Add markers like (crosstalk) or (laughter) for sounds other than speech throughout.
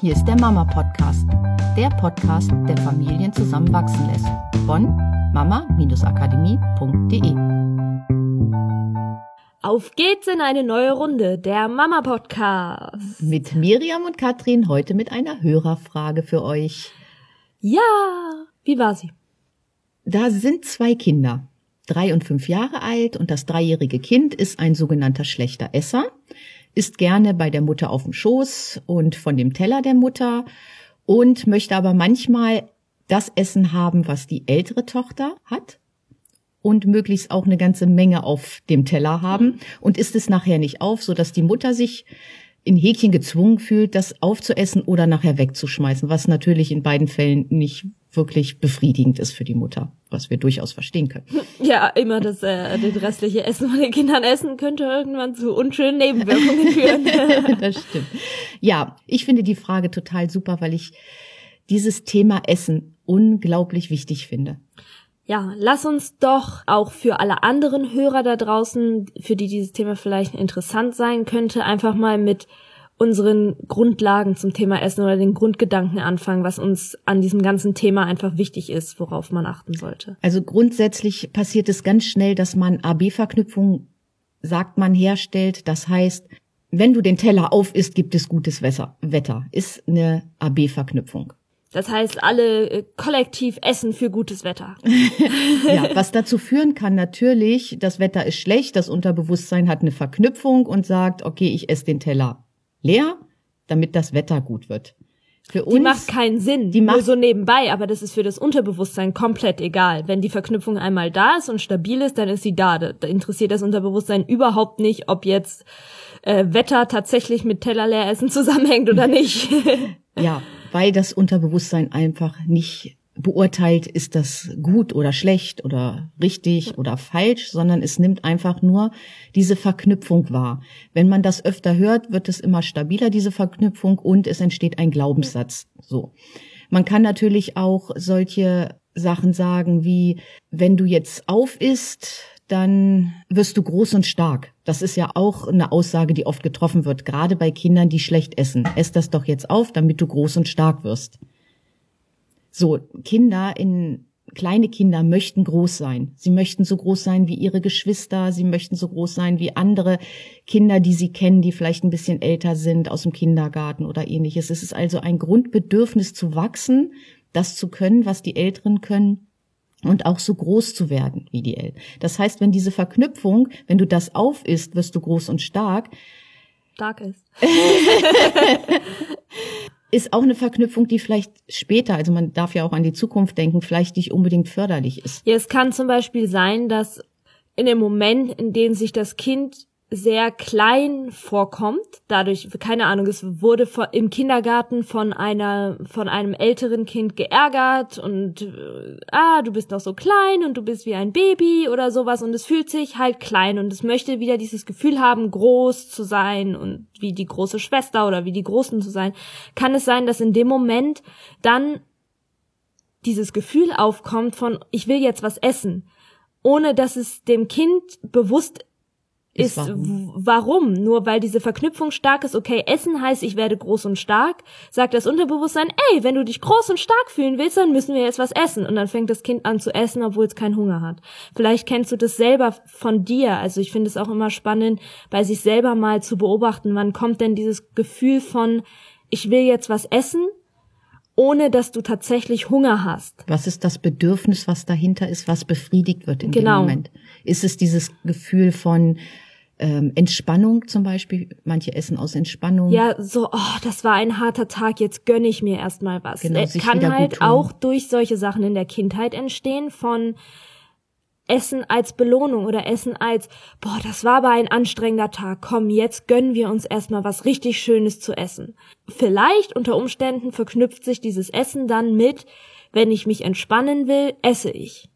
Hier ist der Mama Podcast, der Podcast, der Familien zusammenwachsen lässt. Von mama-akademie.de. Auf geht's in eine neue Runde, der Mama Podcast. Mit Miriam und Katrin heute mit einer Hörerfrage für euch. Ja, wie war sie? Da sind zwei Kinder, drei und fünf Jahre alt, und das dreijährige Kind ist ein sogenannter schlechter Esser ist gerne bei der Mutter auf dem Schoß und von dem Teller der Mutter und möchte aber manchmal das Essen haben, was die ältere Tochter hat und möglichst auch eine ganze Menge auf dem Teller haben und isst es nachher nicht auf, so dass die Mutter sich in Häkchen gezwungen fühlt, das aufzuessen oder nachher wegzuschmeißen, was natürlich in beiden Fällen nicht wirklich befriedigend ist für die Mutter, was wir durchaus verstehen können. (laughs) Ja, immer das, äh, das restliche Essen von den Kindern essen könnte irgendwann zu unschönen Nebenwirkungen führen. (laughs) das stimmt. Ja, ich finde die Frage total super, weil ich dieses Thema Essen unglaublich wichtig finde. Ja, lass uns doch auch für alle anderen Hörer da draußen, für die dieses Thema vielleicht interessant sein könnte, einfach mal mit unseren Grundlagen zum Thema Essen oder den Grundgedanken anfangen, was uns an diesem ganzen Thema einfach wichtig ist, worauf man achten sollte. Also grundsätzlich passiert es ganz schnell, dass man AB-Verknüpfung, sagt man, herstellt. Das heißt, wenn du den Teller auf isst, gibt es gutes Wetter. Ist eine AB-Verknüpfung. Das heißt, alle äh, kollektiv essen für gutes Wetter. (laughs) ja, was dazu führen kann natürlich, das Wetter ist schlecht, das Unterbewusstsein hat eine Verknüpfung und sagt, okay, ich esse den Teller leer, damit das Wetter gut wird. Für uns, die macht keinen Sinn, die macht nur so nebenbei, aber das ist für das Unterbewusstsein komplett egal. Wenn die Verknüpfung einmal da ist und stabil ist, dann ist sie da. Da interessiert das Unterbewusstsein überhaupt nicht, ob jetzt äh, Wetter tatsächlich mit Teller leer essen (laughs) zusammenhängt oder nicht. ja, weil das Unterbewusstsein einfach nicht beurteilt, ist das gut oder schlecht oder richtig oder falsch, sondern es nimmt einfach nur diese Verknüpfung wahr. Wenn man das öfter hört, wird es immer stabiler, diese Verknüpfung, und es entsteht ein Glaubenssatz. So. Man kann natürlich auch solche Sachen sagen wie, wenn du jetzt auf isst, dann wirst du groß und stark. Das ist ja auch eine Aussage, die oft getroffen wird, gerade bei Kindern, die schlecht essen. Ess das doch jetzt auf, damit du groß und stark wirst. So, Kinder in kleine Kinder möchten groß sein. Sie möchten so groß sein wie ihre Geschwister, sie möchten so groß sein wie andere Kinder, die sie kennen, die vielleicht ein bisschen älter sind aus dem Kindergarten oder ähnliches. Es ist also ein Grundbedürfnis zu wachsen, das zu können, was die Älteren können und auch so groß zu werden wie die Eltern. Das heißt, wenn diese Verknüpfung, wenn du das auf isst, wirst du groß und stark. Stark ist. (laughs) ist auch eine Verknüpfung, die vielleicht später, also man darf ja auch an die Zukunft denken, vielleicht nicht unbedingt förderlich ist. Ja, es kann zum Beispiel sein, dass in dem Moment, in dem sich das Kind sehr klein vorkommt. Dadurch, keine Ahnung, es wurde im Kindergarten von einer, von einem älteren Kind geärgert und äh, ah, du bist noch so klein und du bist wie ein Baby oder sowas und es fühlt sich halt klein und es möchte wieder dieses Gefühl haben, groß zu sein und wie die große Schwester oder wie die Großen zu sein. Kann es sein, dass in dem Moment dann dieses Gefühl aufkommt von, ich will jetzt was essen, ohne dass es dem Kind bewusst ist, warum. warum? Nur weil diese Verknüpfung stark ist, okay, Essen heißt, ich werde groß und stark, sagt das Unterbewusstsein, ey, wenn du dich groß und stark fühlen willst, dann müssen wir jetzt was essen. Und dann fängt das Kind an zu essen, obwohl es keinen Hunger hat. Vielleicht kennst du das selber von dir. Also ich finde es auch immer spannend, bei sich selber mal zu beobachten, wann kommt denn dieses Gefühl von, ich will jetzt was essen, ohne dass du tatsächlich Hunger hast. Was ist das Bedürfnis, was dahinter ist, was befriedigt wird in genau. dem Moment? Ist es dieses Gefühl von, ähm, Entspannung zum Beispiel. Manche essen aus Entspannung. Ja, so, oh, das war ein harter Tag, jetzt gönne ich mir erstmal was. Genau, äh, kann halt auch durch solche Sachen in der Kindheit entstehen von Essen als Belohnung oder Essen als, boah, das war aber ein anstrengender Tag, komm, jetzt gönnen wir uns erstmal was richtig Schönes zu essen. Vielleicht unter Umständen verknüpft sich dieses Essen dann mit, wenn ich mich entspannen will, esse ich.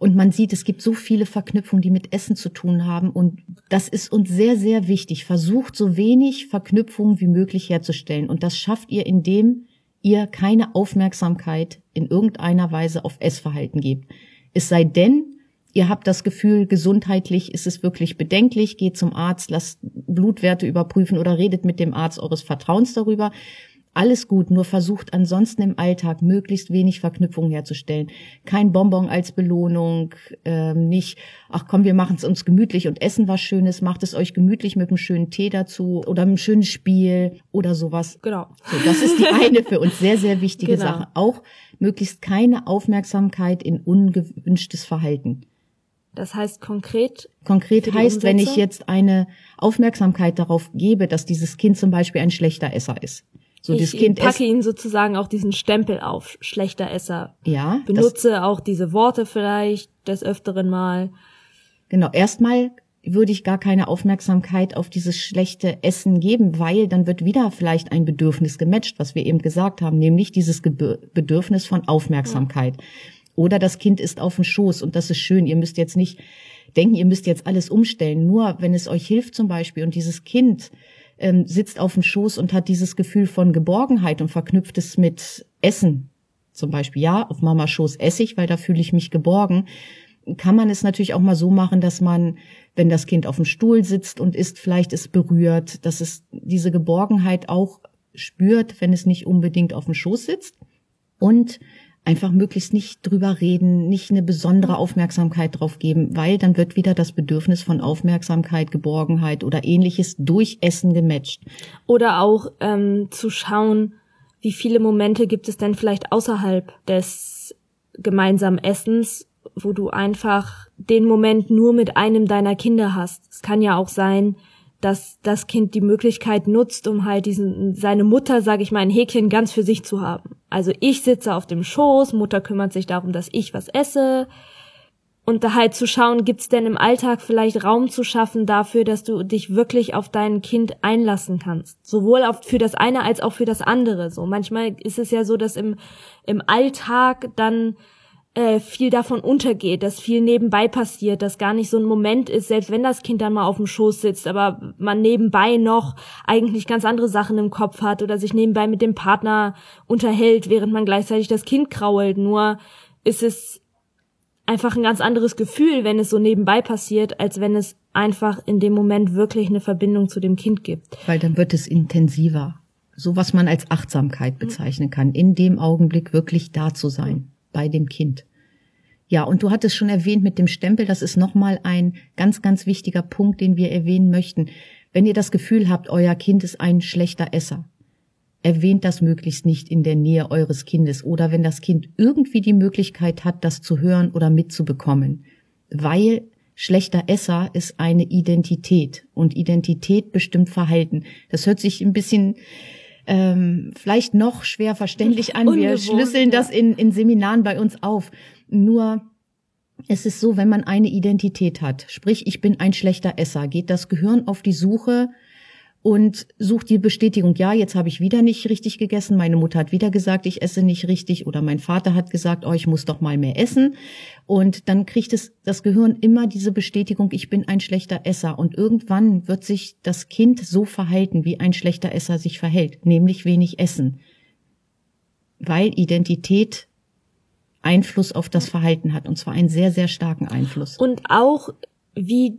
Und man sieht, es gibt so viele Verknüpfungen, die mit Essen zu tun haben. Und das ist uns sehr, sehr wichtig. Versucht so wenig Verknüpfungen wie möglich herzustellen. Und das schafft ihr, indem ihr keine Aufmerksamkeit in irgendeiner Weise auf Essverhalten gebt. Es sei denn, ihr habt das Gefühl, gesundheitlich ist es wirklich bedenklich, geht zum Arzt, lasst Blutwerte überprüfen oder redet mit dem Arzt eures Vertrauens darüber. Alles gut, nur versucht ansonsten im Alltag möglichst wenig Verknüpfung herzustellen. Kein Bonbon als Belohnung, ähm, nicht, ach komm, wir machen es uns gemütlich und essen was Schönes, macht es euch gemütlich mit einem schönen Tee dazu oder einem schönen Spiel oder sowas. Genau. So, das ist die eine für uns sehr, sehr wichtige genau. Sache. Auch möglichst keine Aufmerksamkeit in ungewünschtes Verhalten. Das heißt konkret. Konkret heißt, wenn ich jetzt eine Aufmerksamkeit darauf gebe, dass dieses Kind zum Beispiel ein schlechter Esser ist. So, ich das Kind packe ihm sozusagen auch diesen Stempel auf, schlechter Esser. Ja. Benutze auch diese Worte vielleicht des Öfteren mal. Genau, erstmal würde ich gar keine Aufmerksamkeit auf dieses schlechte Essen geben, weil dann wird wieder vielleicht ein Bedürfnis gematcht, was wir eben gesagt haben, nämlich dieses Bedürfnis von Aufmerksamkeit. Ja. Oder das Kind ist auf dem Schoß und das ist schön. Ihr müsst jetzt nicht denken, ihr müsst jetzt alles umstellen. Nur wenn es euch hilft zum Beispiel und dieses Kind ähm, sitzt auf dem Schoß und hat dieses Gefühl von Geborgenheit und verknüpft es mit Essen. Zum Beispiel, ja, auf Mama Schoß esse ich, weil da fühle ich mich geborgen. Kann man es natürlich auch mal so machen, dass man, wenn das Kind auf dem Stuhl sitzt und isst, vielleicht es berührt, dass es diese Geborgenheit auch spürt, wenn es nicht unbedingt auf dem Schoß sitzt. Und einfach möglichst nicht drüber reden, nicht eine besondere Aufmerksamkeit drauf geben, weil dann wird wieder das Bedürfnis von Aufmerksamkeit, Geborgenheit oder ähnliches durch Essen gematcht. Oder auch ähm, zu schauen, wie viele Momente gibt es denn vielleicht außerhalb des gemeinsamen Essens, wo du einfach den Moment nur mit einem deiner Kinder hast. Es kann ja auch sein, dass das Kind die Möglichkeit nutzt, um halt diesen seine Mutter, sage ich mal, ein Häkchen ganz für sich zu haben. Also ich sitze auf dem Schoß, Mutter kümmert sich darum, dass ich was esse. Und da halt zu schauen, gibt's denn im Alltag vielleicht Raum zu schaffen dafür, dass du dich wirklich auf dein Kind einlassen kannst. Sowohl auf, für das eine als auch für das andere. So manchmal ist es ja so, dass im, im Alltag dann äh, viel davon untergeht, dass viel nebenbei passiert, dass gar nicht so ein Moment ist, selbst wenn das Kind dann mal auf dem Schoß sitzt, aber man nebenbei noch eigentlich ganz andere Sachen im Kopf hat oder sich nebenbei mit dem Partner unterhält, während man gleichzeitig das Kind krault. Nur ist es einfach ein ganz anderes Gefühl, wenn es so nebenbei passiert, als wenn es einfach in dem Moment wirklich eine Verbindung zu dem Kind gibt. Weil dann wird es intensiver. So was man als Achtsamkeit bezeichnen kann, in dem Augenblick wirklich da zu sein bei dem Kind. Ja, und du hattest schon erwähnt mit dem Stempel, das ist nochmal ein ganz, ganz wichtiger Punkt, den wir erwähnen möchten. Wenn ihr das Gefühl habt, euer Kind ist ein schlechter Esser, erwähnt das möglichst nicht in der Nähe eures Kindes oder wenn das Kind irgendwie die Möglichkeit hat, das zu hören oder mitzubekommen. Weil schlechter Esser ist eine Identität und Identität bestimmt Verhalten. Das hört sich ein bisschen ähm, vielleicht noch schwer verständlich an. Wir schlüsseln das in, in Seminaren bei uns auf. Nur es ist so, wenn man eine Identität hat, sprich ich bin ein schlechter Esser, geht das Gehirn auf die Suche und sucht die Bestätigung, ja, jetzt habe ich wieder nicht richtig gegessen, meine Mutter hat wieder gesagt, ich esse nicht richtig oder mein Vater hat gesagt, oh, ich muss doch mal mehr essen und dann kriegt es das Gehirn immer diese Bestätigung, ich bin ein schlechter Esser und irgendwann wird sich das Kind so verhalten, wie ein schlechter Esser sich verhält, nämlich wenig essen. Weil Identität Einfluss auf das Verhalten hat und zwar einen sehr, sehr starken Einfluss. Und auch wie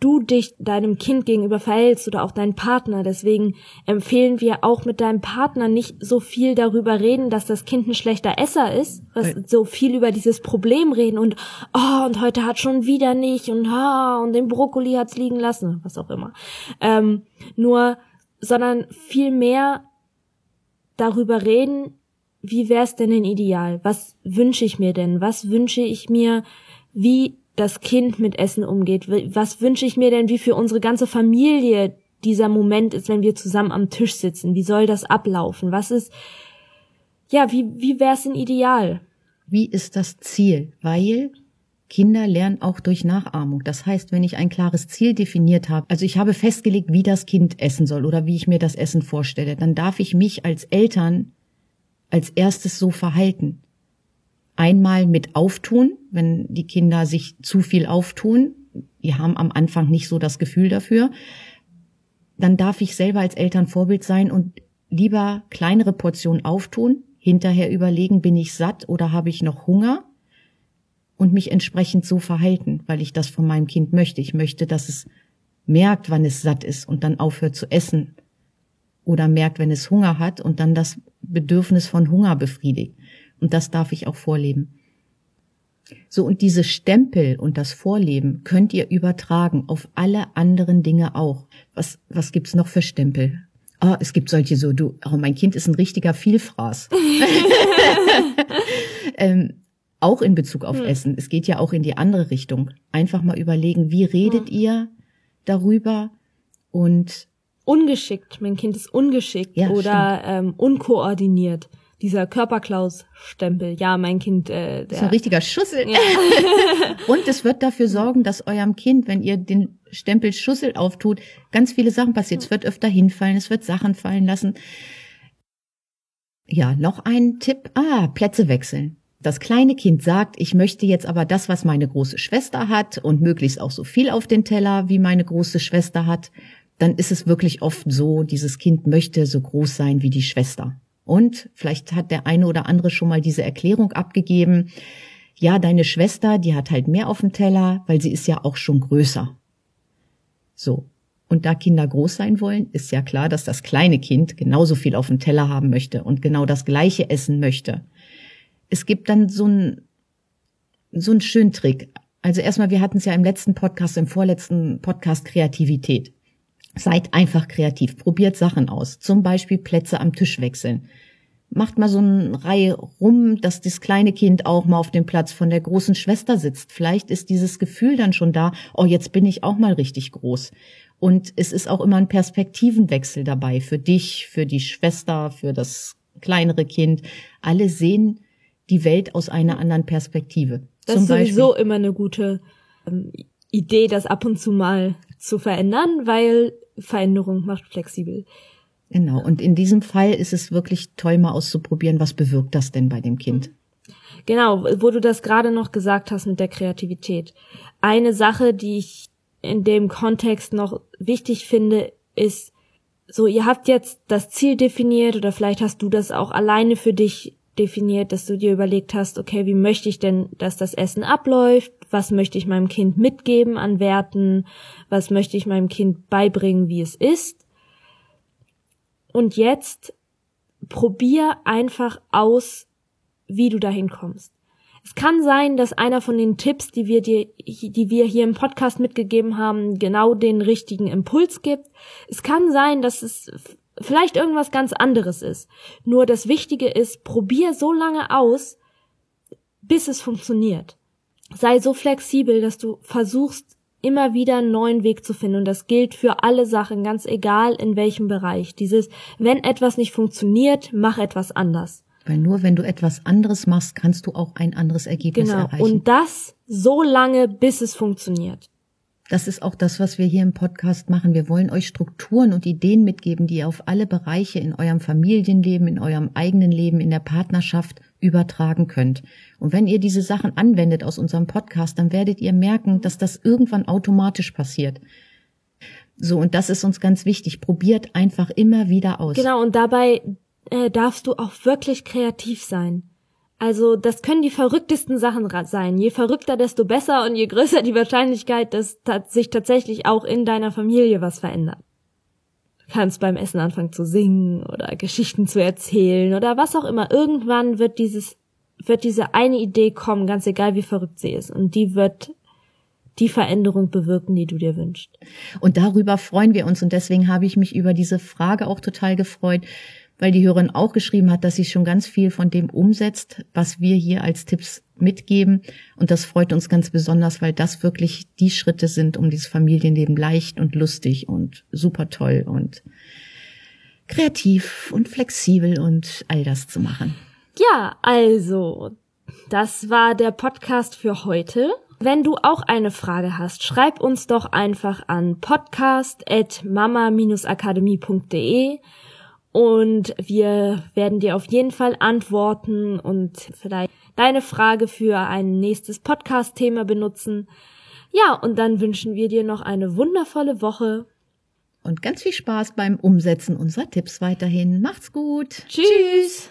du dich deinem Kind gegenüber verhältst oder auch deinen Partner. Deswegen empfehlen wir auch mit deinem Partner nicht so viel darüber reden, dass das Kind ein schlechter Esser ist, was so viel über dieses Problem reden und oh und heute hat schon wieder nicht und ha und den Brokkoli hat's liegen lassen, was auch immer. Ähm, nur, sondern viel mehr darüber reden, wie wär's denn ein Ideal? Was wünsche ich mir denn? Was wünsche ich mir? Wie das Kind mit Essen umgeht. Was wünsche ich mir denn, wie für unsere ganze Familie dieser Moment ist, wenn wir zusammen am Tisch sitzen? Wie soll das ablaufen? Was ist, ja, wie, wie wäre es ein Ideal? Wie ist das Ziel? Weil Kinder lernen auch durch Nachahmung. Das heißt, wenn ich ein klares Ziel definiert habe, also ich habe festgelegt, wie das Kind essen soll oder wie ich mir das Essen vorstelle, dann darf ich mich als Eltern als erstes so verhalten. Einmal mit Auftun, wenn die Kinder sich zu viel auftun. Die haben am Anfang nicht so das Gefühl dafür. Dann darf ich selber als Eltern Vorbild sein und lieber kleinere Portionen auftun, hinterher überlegen, bin ich satt oder habe ich noch Hunger? und mich entsprechend so verhalten, weil ich das von meinem Kind möchte. Ich möchte, dass es merkt, wann es satt ist und dann aufhört zu essen. Oder merkt, wenn es Hunger hat und dann das Bedürfnis von Hunger befriedigt. Und das darf ich auch vorleben. So, und diese Stempel und das Vorleben könnt ihr übertragen auf alle anderen Dinge auch. Was, was gibt's noch für Stempel? Ah, oh, es gibt solche so, du, oh, mein Kind ist ein richtiger Vielfraß. (laughs) (laughs) ähm, auch in Bezug auf hm. Essen. Es geht ja auch in die andere Richtung. Einfach mal überlegen, wie redet hm. ihr darüber und ungeschickt. Mein Kind ist ungeschickt ja, oder ähm, unkoordiniert dieser Körperklaus-Stempel. Ja, mein Kind, äh, der. Das ist ein richtiger Schussel. Ja. (laughs) (laughs) und es wird dafür sorgen, dass eurem Kind, wenn ihr den Stempel Schussel auftut, ganz viele Sachen passiert. Es wird öfter hinfallen, es wird Sachen fallen lassen. Ja, noch ein Tipp. Ah, Plätze wechseln. Das kleine Kind sagt, ich möchte jetzt aber das, was meine große Schwester hat und möglichst auch so viel auf den Teller, wie meine große Schwester hat, dann ist es wirklich oft so, dieses Kind möchte so groß sein wie die Schwester. Und vielleicht hat der eine oder andere schon mal diese Erklärung abgegeben. Ja, deine Schwester, die hat halt mehr auf dem Teller, weil sie ist ja auch schon größer. So. Und da Kinder groß sein wollen, ist ja klar, dass das kleine Kind genauso viel auf dem Teller haben möchte und genau das gleiche essen möchte. Es gibt dann so ein so ein schönen Trick. Also erstmal, wir hatten es ja im letzten Podcast, im vorletzten Podcast Kreativität. Seid einfach kreativ, probiert Sachen aus. Zum Beispiel Plätze am Tisch wechseln. Macht mal so eine Reihe rum, dass das kleine Kind auch mal auf dem Platz von der großen Schwester sitzt. Vielleicht ist dieses Gefühl dann schon da, oh, jetzt bin ich auch mal richtig groß. Und es ist auch immer ein Perspektivenwechsel dabei für dich, für die Schwester, für das kleinere Kind. Alle sehen die Welt aus einer anderen Perspektive. Das Zum ist sowieso Beispiel. immer eine gute ähm, Idee, das ab und zu mal zu verändern, weil Veränderung macht flexibel. Genau. Und in diesem Fall ist es wirklich toll, mal auszuprobieren, was bewirkt das denn bei dem Kind? Genau, wo du das gerade noch gesagt hast mit der Kreativität. Eine Sache, die ich in dem Kontext noch wichtig finde, ist, so, ihr habt jetzt das Ziel definiert oder vielleicht hast du das auch alleine für dich definiert, dass du dir überlegt hast, okay, wie möchte ich denn, dass das Essen abläuft? Was möchte ich meinem Kind mitgeben an Werten? Was möchte ich meinem Kind beibringen, wie es ist? Und jetzt probier einfach aus, wie du dahin kommst. Es kann sein, dass einer von den Tipps, die wir dir, die wir hier im Podcast mitgegeben haben, genau den richtigen Impuls gibt. Es kann sein, dass es vielleicht irgendwas ganz anderes ist. Nur das Wichtige ist, probier so lange aus, bis es funktioniert. Sei so flexibel, dass du versuchst, immer wieder einen neuen Weg zu finden. Und das gilt für alle Sachen, ganz egal in welchem Bereich. Dieses, wenn etwas nicht funktioniert, mach etwas anders. Weil nur wenn du etwas anderes machst, kannst du auch ein anderes Ergebnis genau. erreichen. Und das so lange, bis es funktioniert. Das ist auch das, was wir hier im Podcast machen. Wir wollen euch Strukturen und Ideen mitgeben, die ihr auf alle Bereiche in eurem Familienleben, in eurem eigenen Leben, in der Partnerschaft übertragen könnt. Und wenn ihr diese Sachen anwendet aus unserem Podcast, dann werdet ihr merken, dass das irgendwann automatisch passiert. So, und das ist uns ganz wichtig. Probiert einfach immer wieder aus. Genau, und dabei äh, darfst du auch wirklich kreativ sein. Also das können die verrücktesten Sachen sein. Je verrückter, desto besser und je größer die Wahrscheinlichkeit, dass sich tatsächlich auch in deiner Familie was verändert. Du kannst beim Essen anfangen zu singen oder Geschichten zu erzählen oder was auch immer. Irgendwann wird dieses, wird diese eine Idee kommen, ganz egal wie verrückt sie ist. Und die wird die Veränderung bewirken, die du dir wünschst. Und darüber freuen wir uns. Und deswegen habe ich mich über diese Frage auch total gefreut, weil die Hörerin auch geschrieben hat, dass sie schon ganz viel von dem umsetzt, was wir hier als Tipps mitgeben. Und das freut uns ganz besonders, weil das wirklich die Schritte sind, um dieses Familienleben leicht und lustig und super toll und kreativ und flexibel und all das zu machen. Ja, also, das war der Podcast für heute. Wenn du auch eine Frage hast, schreib uns doch einfach an podcast.mama-akademie.de und wir werden dir auf jeden Fall antworten und vielleicht deine Frage für ein nächstes Podcast-Thema benutzen. Ja, und dann wünschen wir dir noch eine wundervolle Woche. Und ganz viel Spaß beim Umsetzen unserer Tipps weiterhin. Macht's gut. Tschüss. Tschüss.